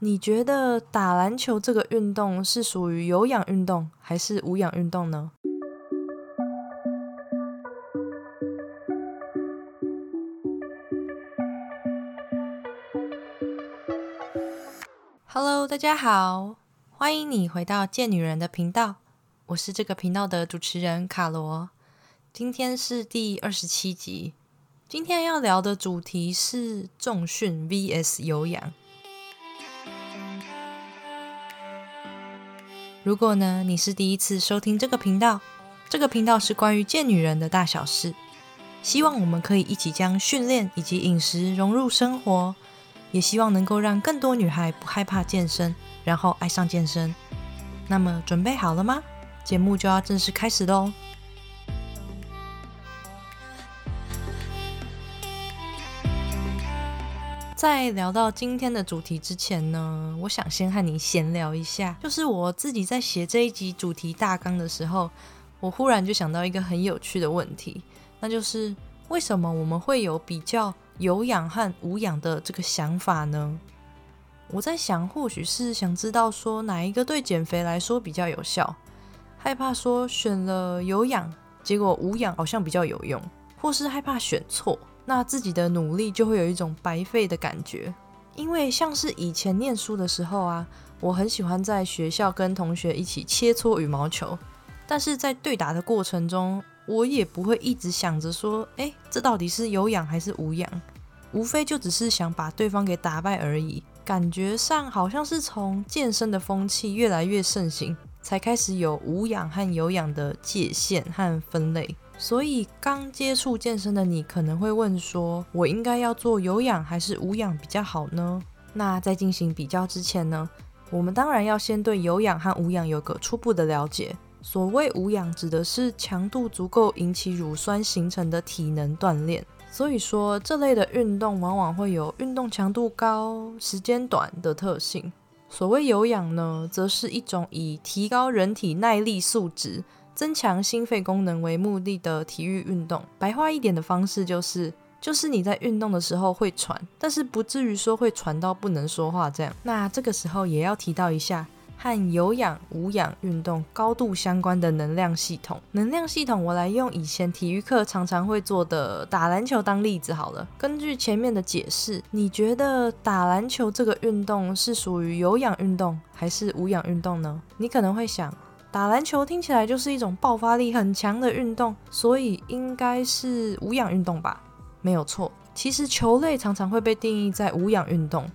你觉得打篮球这个运动是属于有氧运动还是无氧运动呢？Hello，大家好，欢迎你回到贱女人的频道，我是这个频道的主持人卡罗，今天是第二十七集，今天要聊的主题是重训 vs 有氧。如果呢，你是第一次收听这个频道，这个频道是关于见女人的大小事，希望我们可以一起将训练以及饮食融入生活，也希望能够让更多女孩不害怕健身，然后爱上健身。那么准备好了吗？节目就要正式开始喽！在聊到今天的主题之前呢，我想先和你闲聊一下。就是我自己在写这一集主题大纲的时候，我忽然就想到一个很有趣的问题，那就是为什么我们会有比较有氧和无氧的这个想法呢？我在想，或许是想知道说哪一个对减肥来说比较有效，害怕说选了有氧，结果无氧好像比较有用，或是害怕选错。那自己的努力就会有一种白费的感觉，因为像是以前念书的时候啊，我很喜欢在学校跟同学一起切磋羽毛球，但是在对打的过程中，我也不会一直想着说，哎，这到底是有氧还是无氧？无非就只是想把对方给打败而已。感觉上好像是从健身的风气越来越盛行，才开始有无氧和有氧的界限和分类。所以，刚接触健身的你可能会问说：“我应该要做有氧还是无氧比较好呢？”那在进行比较之前呢，我们当然要先对有氧和无氧有个初步的了解。所谓无氧，指的是强度足够引起乳酸形成的体能锻炼。所以说，这类的运动往往会有运动强度高、时间短的特性。所谓有氧呢，则是一种以提高人体耐力素质。增强心肺功能为目的的体育运动，白话一点的方式就是，就是你在运动的时候会喘，但是不至于说会喘到不能说话这样。那这个时候也要提到一下，和有氧、无氧运动高度相关的能量系统。能量系统，我来用以前体育课常常会做的打篮球当例子好了。根据前面的解释，你觉得打篮球这个运动是属于有氧运动还是无氧运动呢？你可能会想。打篮球听起来就是一种爆发力很强的运动，所以应该是无氧运动吧？没有错。其实球类常常会被定义在无氧运动，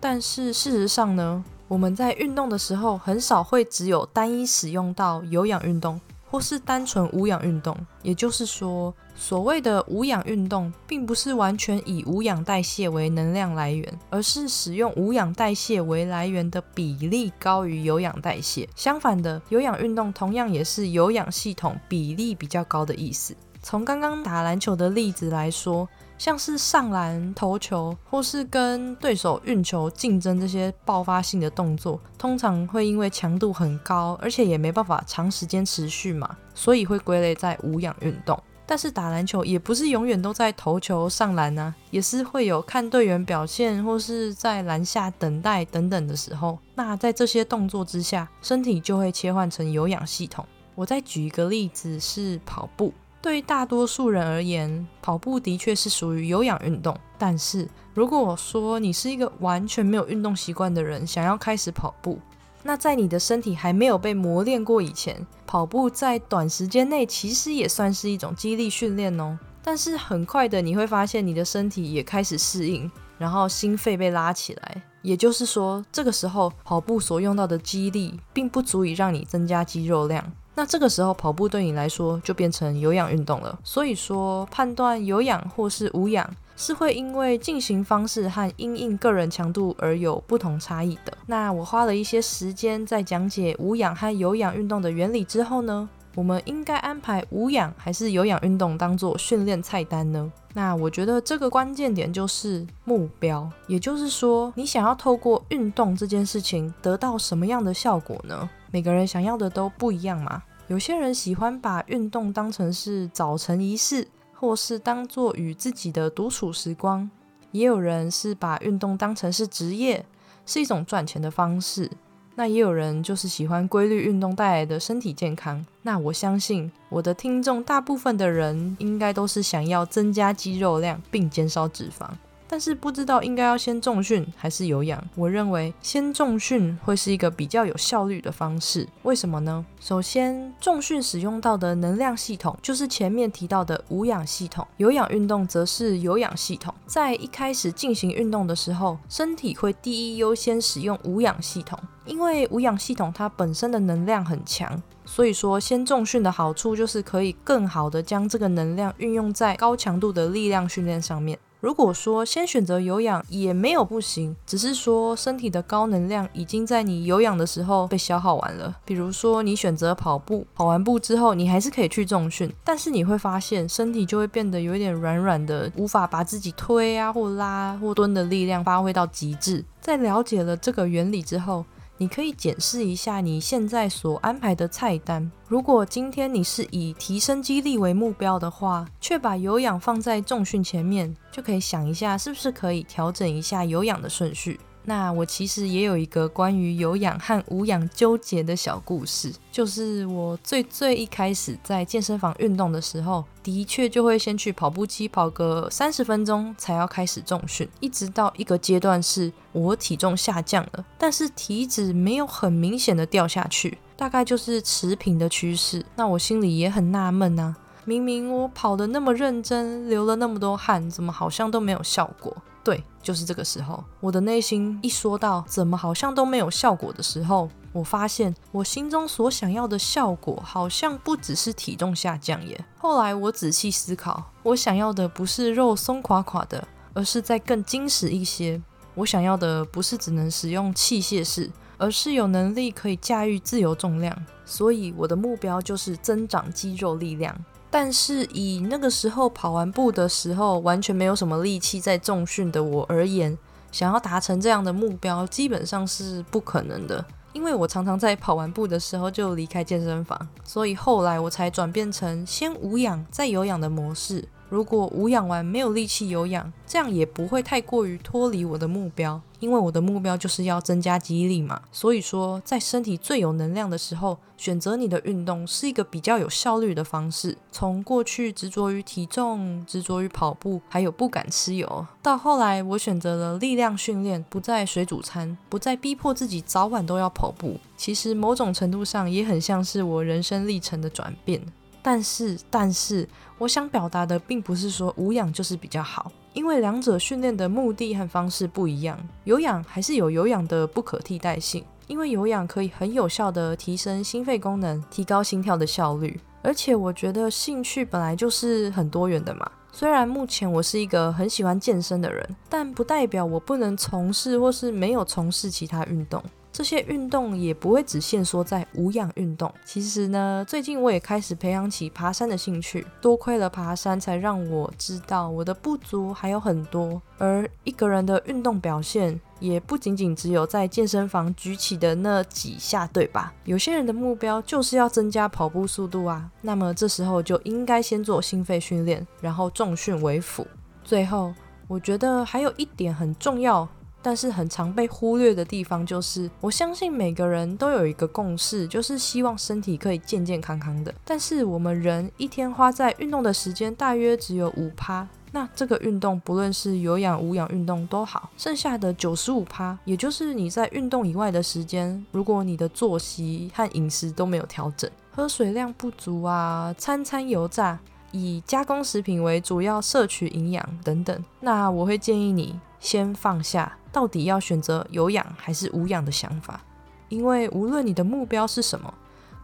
但是事实上呢，我们在运动的时候很少会只有单一使用到有氧运动。或是单纯无氧运动，也就是说，所谓的无氧运动，并不是完全以无氧代谢为能量来源，而是使用无氧代谢为来源的比例高于有氧代谢。相反的，有氧运动同样也是有氧系统比例比较高的意思。从刚刚打篮球的例子来说。像是上篮、投球，或是跟对手运球竞争这些爆发性的动作，通常会因为强度很高，而且也没办法长时间持续嘛，所以会归类在无氧运动。但是打篮球也不是永远都在投球、上篮啊，也是会有看队员表现，或是在篮下等待等等的时候。那在这些动作之下，身体就会切换成有氧系统。我再举一个例子，是跑步。对于大多数人而言，跑步的确是属于有氧运动。但是，如果说你是一个完全没有运动习惯的人，想要开始跑步，那在你的身体还没有被磨练过以前，跑步在短时间内其实也算是一种肌力训练哦。但是很快的，你会发现你的身体也开始适应，然后心肺被拉起来。也就是说，这个时候跑步所用到的肌力，并不足以让你增加肌肉量。那这个时候跑步对你来说就变成有氧运动了。所以说，判断有氧或是无氧是会因为进行方式和因应个人强度而有不同差异的。那我花了一些时间在讲解无氧和有氧运动的原理之后呢，我们应该安排无氧还是有氧运动当做训练菜单呢？那我觉得这个关键点就是目标，也就是说，你想要透过运动这件事情得到什么样的效果呢？每个人想要的都不一样嘛。有些人喜欢把运动当成是早晨仪式，或是当做与自己的独处时光；也有人是把运动当成是职业，是一种赚钱的方式。那也有人就是喜欢规律运动带来的身体健康。那我相信我的听众大部分的人应该都是想要增加肌肉量并减少脂肪。但是不知道应该要先重训还是有氧。我认为先重训会是一个比较有效率的方式。为什么呢？首先，重训使用到的能量系统就是前面提到的无氧系统，有氧运动则是有氧系统。在一开始进行运动的时候，身体会第一优先使用无氧系统，因为无氧系统它本身的能量很强。所以说，先重训的好处就是可以更好的将这个能量运用在高强度的力量训练上面。如果说先选择有氧也没有不行，只是说身体的高能量已经在你有氧的时候被消耗完了。比如说你选择跑步，跑完步之后你还是可以去重训，但是你会发现身体就会变得有一点软软的，无法把自己推啊或拉或蹲的力量发挥到极致。在了解了这个原理之后。你可以检视一下你现在所安排的菜单。如果今天你是以提升肌力为目标的话，却把有氧放在重训前面，就可以想一下是不是可以调整一下有氧的顺序。那我其实也有一个关于有氧和无氧纠结的小故事，就是我最最一开始在健身房运动的时候，的确就会先去跑步机跑个三十分钟，才要开始重训，一直到一个阶段是我体重下降了，但是体脂没有很明显的掉下去，大概就是持平的趋势。那我心里也很纳闷啊，明明我跑得那么认真，流了那么多汗，怎么好像都没有效果？对，就是这个时候，我的内心一说到怎么好像都没有效果的时候，我发现我心中所想要的效果好像不只是体重下降耶。后来我仔细思考，我想要的不是肉松垮垮的，而是再更精实一些。我想要的不是只能使用器械式，而是有能力可以驾驭自由重量。所以我的目标就是增长肌肉力量。但是以那个时候跑完步的时候完全没有什么力气在重训的我而言，想要达成这样的目标基本上是不可能的，因为我常常在跑完步的时候就离开健身房，所以后来我才转变成先无氧再有氧的模式。如果无氧完没有力气有氧，这样也不会太过于脱离我的目标，因为我的目标就是要增加记忆力嘛。所以说，在身体最有能量的时候，选择你的运动是一个比较有效率的方式。从过去执着于体重、执着于跑步，还有不敢吃油，到后来我选择了力量训练，不再水煮餐，不再逼迫自己早晚都要跑步。其实某种程度上也很像是我人生历程的转变。但是，但是，我想表达的并不是说无氧就是比较好，因为两者训练的目的和方式不一样。有氧还是有有氧的不可替代性，因为有氧可以很有效的提升心肺功能，提高心跳的效率。而且，我觉得兴趣本来就是很多元的嘛。虽然目前我是一个很喜欢健身的人，但不代表我不能从事或是没有从事其他运动。这些运动也不会只限缩在无氧运动。其实呢，最近我也开始培养起爬山的兴趣。多亏了爬山，才让我知道我的不足还有很多。而一个人的运动表现，也不仅仅只有在健身房举起的那几下，对吧？有些人的目标就是要增加跑步速度啊。那么这时候就应该先做心肺训练，然后重训为辅。最后，我觉得还有一点很重要。但是很常被忽略的地方就是，我相信每个人都有一个共识，就是希望身体可以健健康康的。但是我们人一天花在运动的时间大约只有五趴，那这个运动不论是有氧无氧运动都好，剩下的九十五趴，也就是你在运动以外的时间，如果你的作息和饮食都没有调整，喝水量不足啊，餐餐油炸，以加工食品为主要摄取营养等等，那我会建议你先放下。到底要选择有氧还是无氧的想法？因为无论你的目标是什么，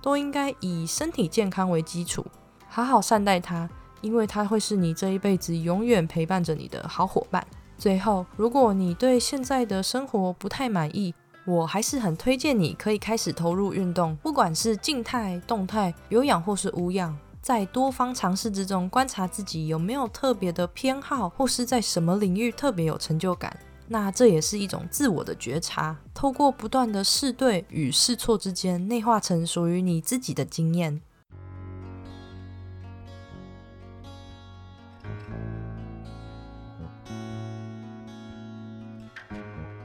都应该以身体健康为基础，好好善待它，因为它会是你这一辈子永远陪伴着你的好伙伴。最后，如果你对现在的生活不太满意，我还是很推荐你可以开始投入运动，不管是静态、动态、有氧或是无氧，在多方尝试之中观察自己有没有特别的偏好，或是在什么领域特别有成就感。那这也是一种自我的觉察，透过不断的试对与试错之间，内化成属于你自己的经验。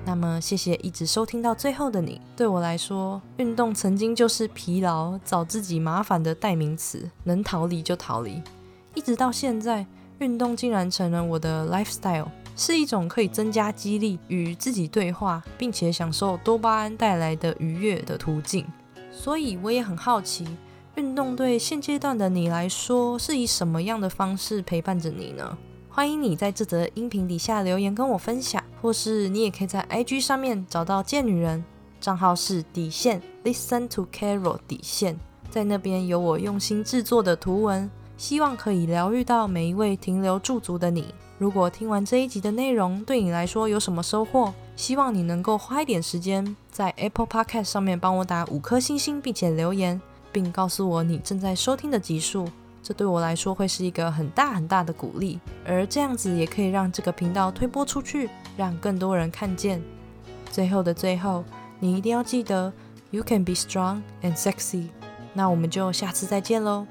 那么，谢谢一直收听到最后的你。对我来说，运动曾经就是疲劳、找自己麻烦的代名词，能逃离就逃离。一直到现在，运动竟然成了我的 lifestyle，是一种可以增加激励、与自己对话，并且享受多巴胺带来的愉悦的途径。所以，我也很好奇，运动对现阶段的你来说，是以什么样的方式陪伴着你呢？欢迎你在这则音频底下留言跟我分享，或是你也可以在 IG 上面找到贱女人账号是底线 Listen to Carol 底线，在那边有我用心制作的图文，希望可以疗愈到每一位停留驻足的你。如果听完这一集的内容对你来说有什么收获，希望你能够花一点时间在 Apple Podcast 上面帮我打五颗星星，并且留言，并告诉我你正在收听的集数。这对我来说会是一个很大很大的鼓励，而这样子也可以让这个频道推播出去，让更多人看见。最后的最后，你一定要记得，You can be strong and sexy。那我们就下次再见喽。